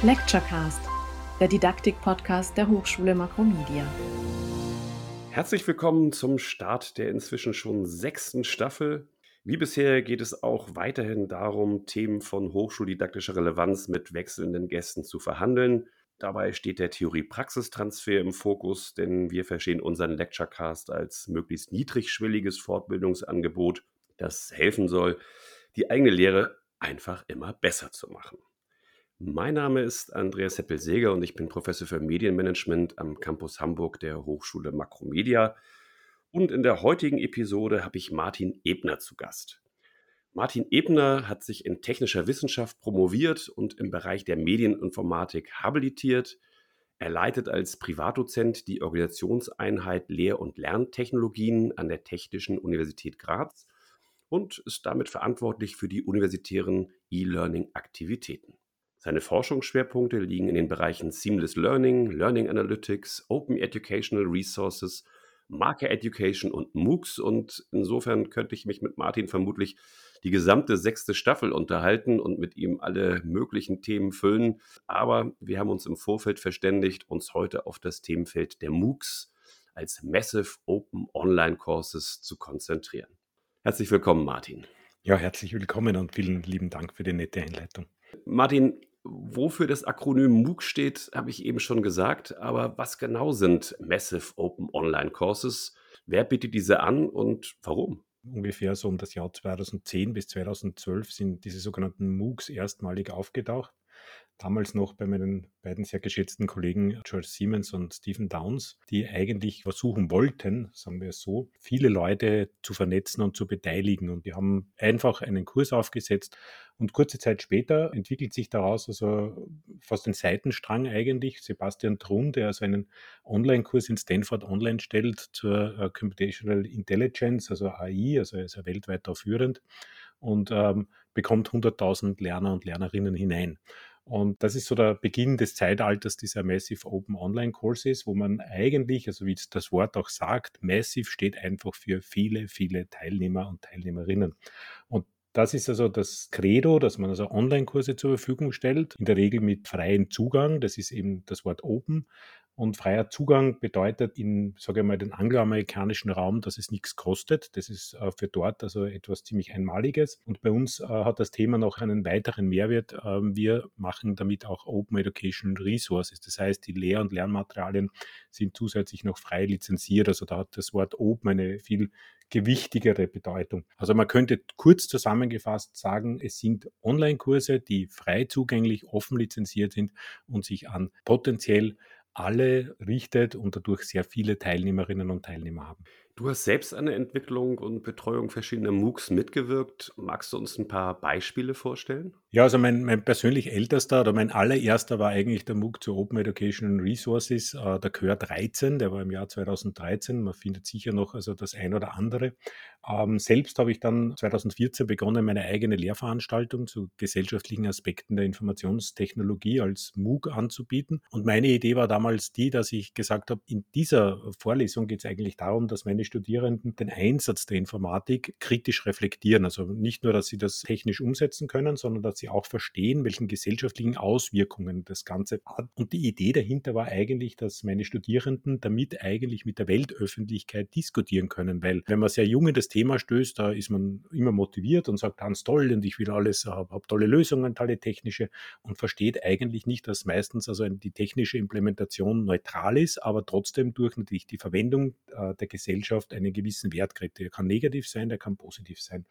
Lecturecast, der Didaktik-Podcast der Hochschule Makromedia. Herzlich willkommen zum Start der inzwischen schon sechsten Staffel. Wie bisher geht es auch weiterhin darum, Themen von hochschuldidaktischer Relevanz mit wechselnden Gästen zu verhandeln. Dabei steht der Theorie-Praxistransfer im Fokus, denn wir verstehen unseren Lecturecast als möglichst niedrigschwelliges Fortbildungsangebot, das helfen soll, die eigene Lehre einfach immer besser zu machen. Mein Name ist Andreas Heppel-Seger und ich bin Professor für Medienmanagement am Campus Hamburg der Hochschule Makromedia. Und in der heutigen Episode habe ich Martin Ebner zu Gast. Martin Ebner hat sich in technischer Wissenschaft promoviert und im Bereich der Medieninformatik habilitiert. Er leitet als Privatdozent die Organisationseinheit Lehr- und Lerntechnologien an der Technischen Universität Graz und ist damit verantwortlich für die universitären E-Learning-Aktivitäten. Seine Forschungsschwerpunkte liegen in den Bereichen Seamless Learning, Learning Analytics, Open Educational Resources, Marker Education und MOOCs. Und insofern könnte ich mich mit Martin vermutlich die gesamte sechste Staffel unterhalten und mit ihm alle möglichen Themen füllen. Aber wir haben uns im Vorfeld verständigt, uns heute auf das Themenfeld der MOOCs als Massive Open Online Courses zu konzentrieren. Herzlich willkommen, Martin. Ja, herzlich willkommen und vielen lieben Dank für die nette Einleitung. Martin, wofür das Akronym MOOC steht, habe ich eben schon gesagt. Aber was genau sind Massive Open Online Courses? Wer bietet diese an und warum? Ungefähr so um das Jahr 2010 bis 2012 sind diese sogenannten MOOCs erstmalig aufgetaucht damals noch bei meinen beiden sehr geschätzten Kollegen George Siemens und Stephen Downs, die eigentlich versuchen wollten, sagen wir es so, viele Leute zu vernetzen und zu beteiligen. Und die haben einfach einen Kurs aufgesetzt. Und kurze Zeit später entwickelt sich daraus also fast ein Seitenstrang eigentlich. Sebastian Trun, der also einen Online-Kurs in Stanford online stellt zur äh, Computational Intelligence, also AI, also er ist ja weltweit da führend und ähm, bekommt 100.000 Lerner und Lernerinnen hinein. Und das ist so der Beginn des Zeitalters dieser Massive Open Online Courses, wo man eigentlich, also wie das Wort auch sagt, Massive steht einfach für viele, viele Teilnehmer und Teilnehmerinnen. Und das ist also das Credo, dass man also Online-Kurse zur Verfügung stellt, in der Regel mit freiem Zugang. Das ist eben das Wort Open. Und freier Zugang bedeutet in, sage ich mal, den angloamerikanischen Raum, dass es nichts kostet. Das ist äh, für dort also etwas ziemlich Einmaliges. Und bei uns äh, hat das Thema noch einen weiteren Mehrwert. Ähm, wir machen damit auch Open Education Resources. Das heißt, die Lehr- und Lernmaterialien sind zusätzlich noch frei lizenziert. Also da hat das Wort Open eine viel gewichtigere Bedeutung. Also man könnte kurz zusammengefasst sagen, es sind Online-Kurse, die frei zugänglich, offen lizenziert sind und sich an potenziell alle richtet und dadurch sehr viele Teilnehmerinnen und Teilnehmer haben. Du hast selbst an der Entwicklung und Betreuung verschiedener MOOCs mitgewirkt. Magst du uns ein paar Beispiele vorstellen? Ja, also mein, mein persönlich ältester oder mein allererster war eigentlich der MOOC zu Open Education Resources, äh, der Chör 13, der war im Jahr 2013. Man findet sicher noch also das ein oder andere. Ähm, selbst habe ich dann 2014 begonnen, meine eigene Lehrveranstaltung zu gesellschaftlichen Aspekten der Informationstechnologie als MOOC anzubieten. Und meine Idee war damals die, dass ich gesagt habe, in dieser Vorlesung geht es eigentlich darum, dass meine Studierenden den Einsatz der Informatik kritisch reflektieren. Also nicht nur, dass sie das technisch umsetzen können, sondern dass sie auch verstehen, welchen gesellschaftlichen Auswirkungen das Ganze hat. Und die Idee dahinter war eigentlich, dass meine Studierenden damit eigentlich mit der Weltöffentlichkeit diskutieren können, weil wenn man sehr jung in Thema stößt, da ist man immer motiviert und sagt, ganz toll und ich will alles, habe hab tolle Lösungen, tolle technische und versteht eigentlich nicht, dass meistens also die technische Implementation neutral ist, aber trotzdem durch natürlich die Verwendung äh, der Gesellschaft einen gewissen Wert kriegt. Der kann negativ sein, der kann positiv sein.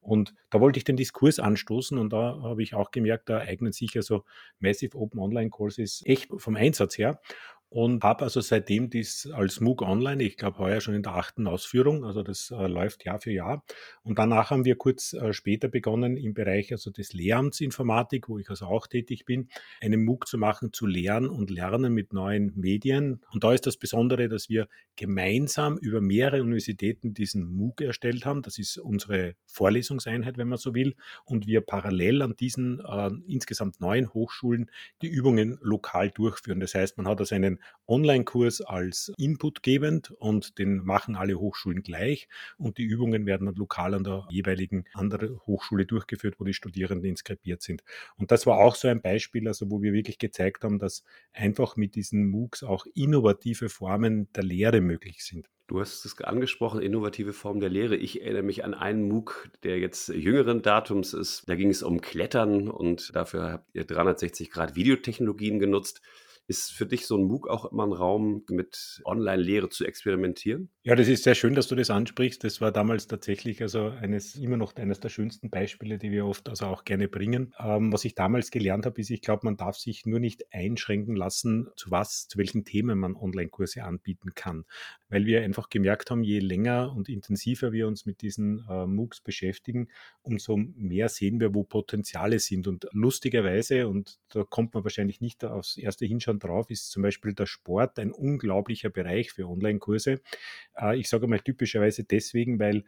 Und da wollte ich den Diskurs anstoßen und da habe ich auch gemerkt, da eignen sich also Massive Open Online Courses echt vom Einsatz her und habe also seitdem dies als MOOC online, ich glaube heuer schon in der achten Ausführung, also das äh, läuft Jahr für Jahr. Und danach haben wir kurz äh, später begonnen, im Bereich also des Lehramts Informatik, wo ich also auch tätig bin, einen MOOC zu machen zu Lehren und Lernen mit neuen Medien. Und da ist das Besondere, dass wir gemeinsam über mehrere Universitäten diesen MOOC erstellt haben. Das ist unsere Vorlesungseinheit, wenn man so will. Und wir parallel an diesen äh, insgesamt neun Hochschulen die Übungen lokal durchführen. Das heißt, man hat also einen Online-Kurs als inputgebend und den machen alle Hochschulen gleich und die Übungen werden dann lokal an der jeweiligen anderen Hochschule durchgeführt, wo die Studierenden inskribiert sind. Und das war auch so ein Beispiel, also wo wir wirklich gezeigt haben, dass einfach mit diesen MOOCs auch innovative Formen der Lehre möglich sind. Du hast es angesprochen, innovative Form der Lehre. Ich erinnere mich an einen MOOC, der jetzt jüngeren Datums ist. Da ging es um Klettern und dafür habt ihr 360 Grad Videotechnologien genutzt. Ist für dich so ein MOOC auch immer ein Raum, mit Online-Lehre zu experimentieren? Ja, das ist sehr schön, dass du das ansprichst. Das war damals tatsächlich also eines, immer noch eines der schönsten Beispiele, die wir oft also auch gerne bringen. Ähm, was ich damals gelernt habe, ist, ich glaube, man darf sich nur nicht einschränken lassen, zu was, zu welchen Themen man Online-Kurse anbieten kann. Weil wir einfach gemerkt haben, je länger und intensiver wir uns mit diesen äh, MOOCs beschäftigen, umso mehr sehen wir, wo Potenziale sind. Und lustigerweise, und da kommt man wahrscheinlich nicht aufs erste Hinschauen drauf, ist zum Beispiel der Sport ein unglaublicher Bereich für Online-Kurse. Äh, ich sage mal typischerweise deswegen, weil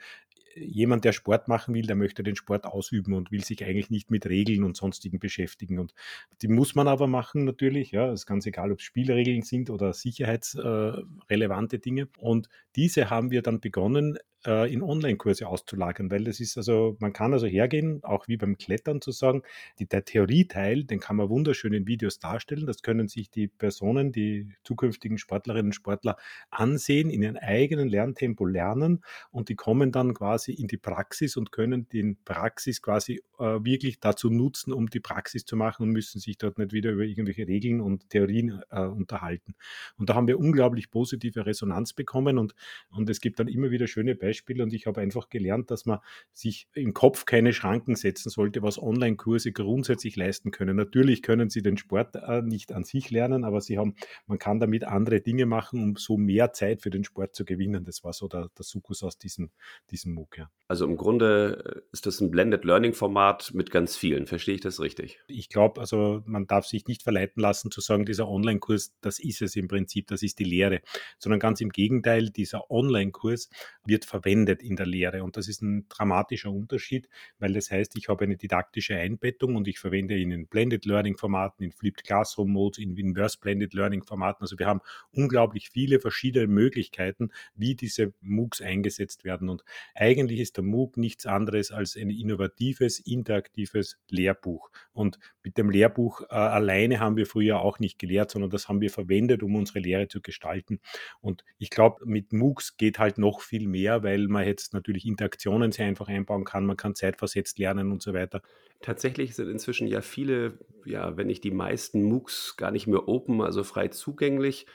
jemand, der Sport machen will, der möchte den Sport ausüben und will sich eigentlich nicht mit Regeln und sonstigen beschäftigen. Und die muss man aber machen natürlich. Ja, es ist ganz egal, ob es Spielregeln sind oder sicherheitsrelevante Dinge. Und diese haben wir dann begonnen, äh, in Online-Kurse auszulagern, weil das ist also, man kann also hergehen, auch wie beim Klettern zu sagen, die, der Theorieteil, den kann man wunderschön in Videos darstellen. Das können sich die Personen, die zukünftigen Sportlerinnen und Sportler ansehen, in ihrem eigenen Lerntempo lernen und die kommen dann quasi in die Praxis und können den Praxis quasi wirklich dazu nutzen, um die Praxis zu machen und müssen sich dort nicht wieder über irgendwelche Regeln und Theorien äh, unterhalten. Und da haben wir unglaublich positive Resonanz bekommen und, und es gibt dann immer wieder schöne Beispiele, Beispiel und ich habe einfach gelernt, dass man sich im Kopf keine Schranken setzen sollte, was Online-Kurse grundsätzlich leisten können. Natürlich können sie den Sport äh, nicht an sich lernen, aber sie haben, man kann damit andere Dinge machen, um so mehr Zeit für den Sport zu gewinnen. Das war so der, der Sukkus aus diesem, diesem MOOC. Ja. Also im Grunde äh, ist das ein Blended Learning Format mit ganz vielen. Verstehe ich das richtig? Ich glaube, also man darf sich nicht verleiten lassen zu sagen, dieser Online-Kurs, das ist es im Prinzip, das ist die Lehre, sondern ganz im Gegenteil, dieser Online-Kurs wird verwendet in der Lehre. Und das ist ein dramatischer Unterschied, weil das heißt, ich habe eine didaktische Einbettung und ich verwende ihn in Blended Learning Formaten, in Flipped Classroom Modes, in Inverse Blended Learning Formaten. Also wir haben unglaublich viele verschiedene Möglichkeiten, wie diese MOOCs eingesetzt werden. Und eigentlich ist der MOOC nichts anderes als ein innovatives, interaktives Lehrbuch. Und mit dem Lehrbuch äh, alleine haben wir früher auch nicht gelehrt, sondern das haben wir verwendet, um unsere Lehre zu gestalten. Und ich glaube, mit MOOCs geht halt noch viel mehr, weil man jetzt natürlich Interaktionen sehr einfach einbauen kann, man kann zeitversetzt lernen und so weiter. Tatsächlich sind inzwischen ja viele, ja, wenn nicht die meisten MOOCs gar nicht mehr open, also frei zugänglich.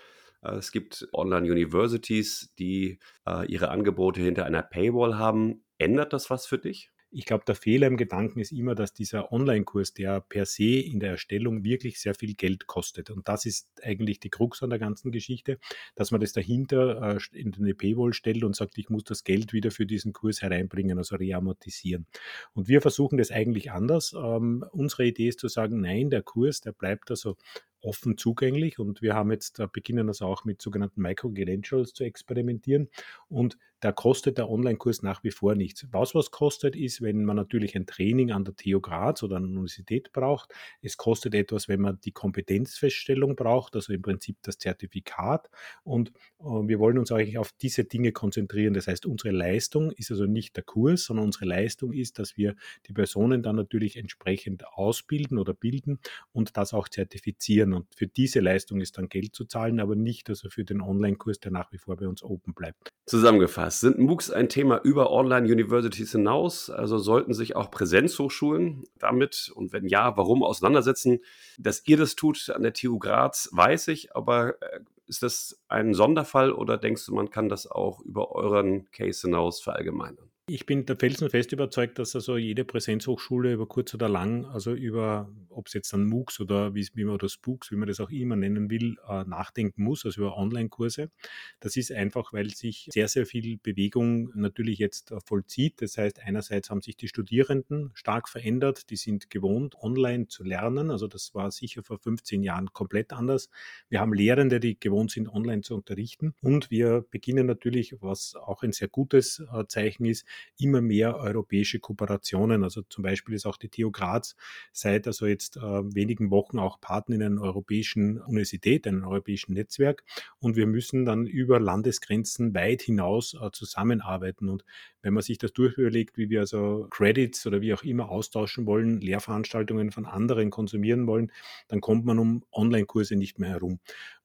Äh, es gibt Online-Universities, die äh, ihre Angebote hinter einer Paywall haben. Ändert das was für dich? Ich glaube, der Fehler im Gedanken ist immer, dass dieser Online-Kurs, der per se in der Erstellung wirklich sehr viel Geld kostet. Und das ist eigentlich die Krux an der ganzen Geschichte, dass man das dahinter äh, in eine Paywall stellt und sagt, ich muss das Geld wieder für diesen Kurs hereinbringen, also reamortisieren. Und wir versuchen das eigentlich anders. Ähm, unsere Idee ist zu sagen, nein, der Kurs, der bleibt also offen zugänglich und wir haben jetzt, beginnen das auch mit sogenannten Micro-Credentials zu experimentieren und da kostet der Online-Kurs nach wie vor nichts. Was was kostet ist, wenn man natürlich ein Training an der TU Graz oder an der Universität braucht. Es kostet etwas, wenn man die Kompetenzfeststellung braucht, also im Prinzip das Zertifikat. Und äh, wir wollen uns eigentlich auf diese Dinge konzentrieren. Das heißt, unsere Leistung ist also nicht der Kurs, sondern unsere Leistung ist, dass wir die Personen dann natürlich entsprechend ausbilden oder bilden und das auch zertifizieren. Und für diese Leistung ist dann Geld zu zahlen, aber nicht also für den Online-Kurs, der nach wie vor bei uns open bleibt. Zusammengefasst zusammengefasst. Sind MOOCs ein Thema über Online-Universities hinaus? Also sollten sich auch Präsenzhochschulen damit und wenn ja, warum auseinandersetzen? Dass ihr das tut an der TU Graz, weiß ich, aber äh, ist das ein Sonderfall oder denkst du, man kann das auch über euren Case hinaus verallgemeinern? Ich bin der felsenfest überzeugt, dass also jede Präsenzhochschule über kurz oder lang, also über, ob es jetzt dann MOOCs oder wie, wie man oder Spooks, wie man das auch immer nennen will, äh, nachdenken muss, also über Online-Kurse. Das ist einfach, weil sich sehr, sehr viel Bewegung natürlich jetzt äh, vollzieht. Das heißt, einerseits haben sich die Studierenden stark verändert, die sind gewohnt, online zu lernen. Also das war sicher vor 15 Jahren komplett anders. Wir haben Lehrende, die gewohnt sind, online zu unterrichten. Und wir beginnen natürlich, was auch ein sehr gutes äh, Zeichen ist, immer mehr europäische Kooperationen. Also zum Beispiel ist auch die TU Graz seit also jetzt äh, wenigen Wochen auch Partner in einer europäischen Universität, einem europäischen Netzwerk. Und wir müssen dann über Landesgrenzen weit hinaus äh, zusammenarbeiten. Und wenn man sich das durchüberlegt, wie wir also Credits oder wie auch immer austauschen wollen, Lehrveranstaltungen von anderen konsumieren wollen, dann kommt man um Online-Kurse nicht mehr herum.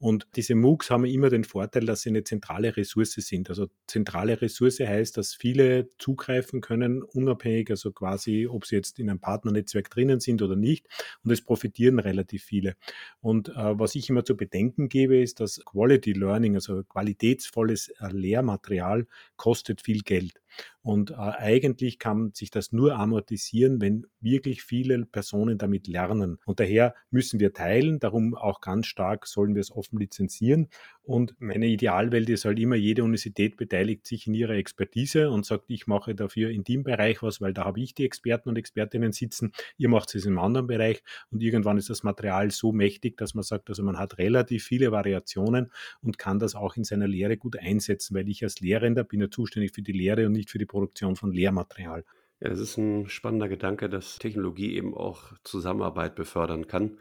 Und diese MOOCs haben immer den Vorteil, dass sie eine zentrale Ressource sind. Also zentrale Ressource heißt, dass viele zugreifen können, unabhängig, also quasi, ob sie jetzt in einem Partnernetzwerk drinnen sind oder nicht. Und es profitieren relativ viele. Und äh, was ich immer zu bedenken gebe, ist, dass Quality Learning, also qualitätsvolles äh, Lehrmaterial, kostet viel Geld. Und äh, eigentlich kann sich das nur amortisieren, wenn wirklich viele Personen damit lernen. Und daher müssen wir teilen, darum auch ganz stark sollen wir es offen lizenzieren. Und meine Idealwelt ist halt immer, jede Universität beteiligt sich in ihrer Expertise und sagt, ich mache dafür in dem Bereich was, weil da habe ich die Experten und Expertinnen sitzen, ihr macht es im anderen Bereich und irgendwann ist das Material so mächtig, dass man sagt, also man hat relativ viele Variationen und kann das auch in seiner Lehre gut einsetzen, weil ich als Lehrender bin ja zuständig für die Lehre und nicht für die Produktion von Lehrmaterial. Ja, das ist ein spannender Gedanke, dass Technologie eben auch Zusammenarbeit befördern kann.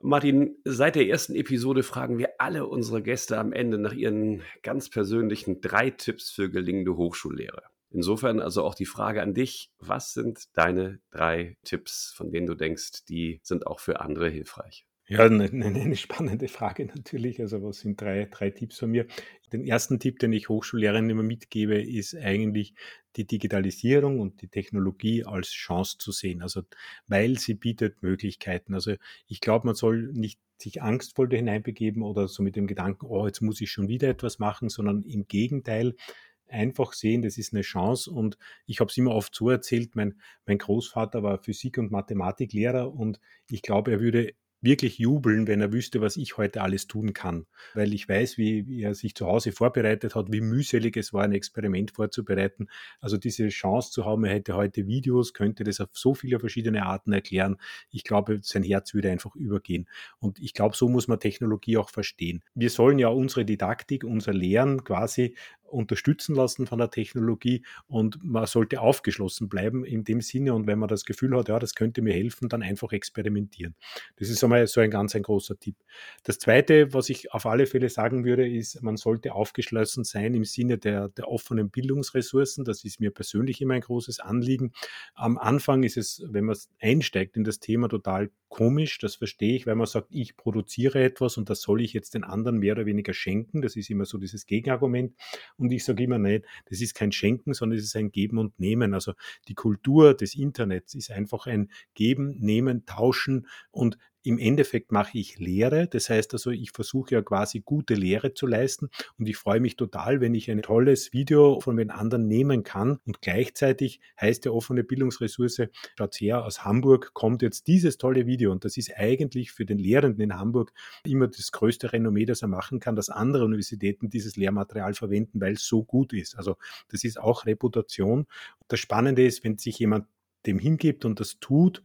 Martin, seit der ersten Episode fragen wir alle unsere Gäste am Ende nach ihren ganz persönlichen drei Tipps für gelingende Hochschullehre. Insofern also auch die Frage an dich, was sind deine drei Tipps, von denen du denkst, die sind auch für andere hilfreich? Ja, eine, eine, spannende Frage natürlich. Also was sind drei, drei Tipps von mir? Den ersten Tipp, den ich Hochschullehrern immer mitgebe, ist eigentlich die Digitalisierung und die Technologie als Chance zu sehen. Also weil sie bietet Möglichkeiten. Also ich glaube, man soll nicht sich angstvoll da hineinbegeben oder so mit dem Gedanken, oh, jetzt muss ich schon wieder etwas machen, sondern im Gegenteil, einfach sehen, das ist eine Chance. Und ich habe es immer oft so erzählt, mein, mein Großvater war Physik- und Mathematiklehrer und ich glaube, er würde wirklich jubeln, wenn er wüsste, was ich heute alles tun kann. Weil ich weiß, wie, er sich zu Hause vorbereitet hat, wie mühselig es war, ein Experiment vorzubereiten. Also diese Chance zu haben, er hätte heute Videos, könnte das auf so viele verschiedene Arten erklären. Ich glaube, sein Herz würde einfach übergehen. Und ich glaube, so muss man Technologie auch verstehen. Wir sollen ja unsere Didaktik, unser Lehren quasi unterstützen lassen von der Technologie und man sollte aufgeschlossen bleiben in dem Sinne und wenn man das Gefühl hat, ja, das könnte mir helfen, dann einfach experimentieren. Das ist einmal so ein ganz ein großer Tipp. Das zweite, was ich auf alle Fälle sagen würde, ist, man sollte aufgeschlossen sein im Sinne der, der offenen Bildungsressourcen. Das ist mir persönlich immer ein großes Anliegen. Am Anfang ist es, wenn man einsteigt in das Thema, total komisch. Das verstehe ich, weil man sagt, ich produziere etwas und das soll ich jetzt den anderen mehr oder weniger schenken. Das ist immer so dieses Gegenargument. Und ich sage immer, nein, das ist kein Schenken, sondern es ist ein Geben und Nehmen. Also die Kultur des Internets ist einfach ein Geben, Nehmen, Tauschen und im Endeffekt mache ich Lehre. Das heißt also, ich versuche ja quasi gute Lehre zu leisten und ich freue mich total, wenn ich ein tolles Video von den anderen nehmen kann und gleichzeitig heißt der offene Bildungsressource, schaut her, aus Hamburg kommt jetzt dieses tolle Video und das ist eigentlich für den Lehrenden in Hamburg immer das größte Renommee, das er machen kann, dass andere Universitäten dieses Lehrmaterial verwenden, weil es so gut ist. Also das ist auch Reputation. Das Spannende ist, wenn sich jemand dem hingibt und das tut,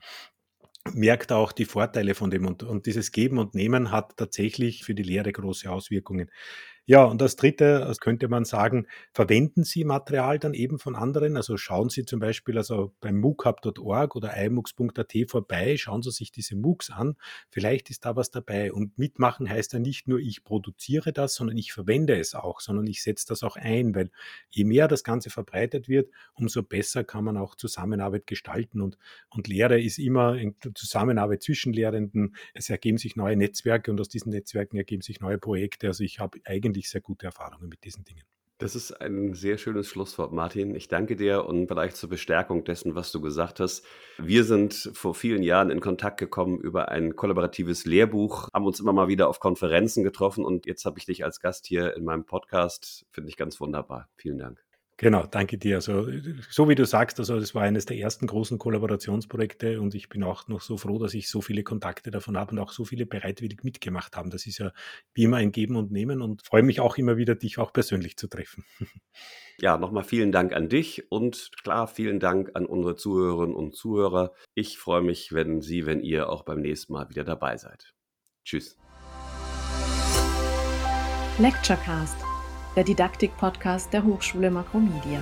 merkt auch die Vorteile von dem und, und dieses Geben und Nehmen hat tatsächlich für die Lehre große Auswirkungen. Ja, und das Dritte, das könnte man sagen, verwenden Sie Material dann eben von anderen? Also schauen Sie zum Beispiel also beim moocup.org oder imooks.at vorbei, schauen Sie sich diese MOOCs an, vielleicht ist da was dabei. Und mitmachen heißt ja nicht nur, ich produziere das, sondern ich verwende es auch, sondern ich setze das auch ein, weil je mehr das Ganze verbreitet wird, umso besser kann man auch Zusammenarbeit gestalten. Und, und Lehre ist immer Zusammenarbeit zwischen Lehrenden. Es ergeben sich neue Netzwerke und aus diesen Netzwerken ergeben sich neue Projekte. Also ich habe eigentlich eigentlich sehr gute Erfahrungen mit diesen Dingen. Das ist ein sehr schönes Schlusswort, Martin. Ich danke dir und vielleicht zur Bestärkung dessen, was du gesagt hast. Wir sind vor vielen Jahren in Kontakt gekommen über ein kollaboratives Lehrbuch, haben uns immer mal wieder auf Konferenzen getroffen und jetzt habe ich dich als Gast hier in meinem Podcast. Finde ich ganz wunderbar. Vielen Dank. Genau, danke dir. Also, so wie du sagst, also das war eines der ersten großen Kollaborationsprojekte und ich bin auch noch so froh, dass ich so viele Kontakte davon habe und auch so viele bereitwillig mitgemacht haben. Das ist ja wie immer ein Geben und Nehmen und freue mich auch immer wieder, dich auch persönlich zu treffen. Ja, nochmal vielen Dank an dich und klar, vielen Dank an unsere Zuhörerinnen und Zuhörer. Ich freue mich, wenn Sie, wenn ihr auch beim nächsten Mal wieder dabei seid. Tschüss. Lecturecast der Didaktik-Podcast der Hochschule Makromedia.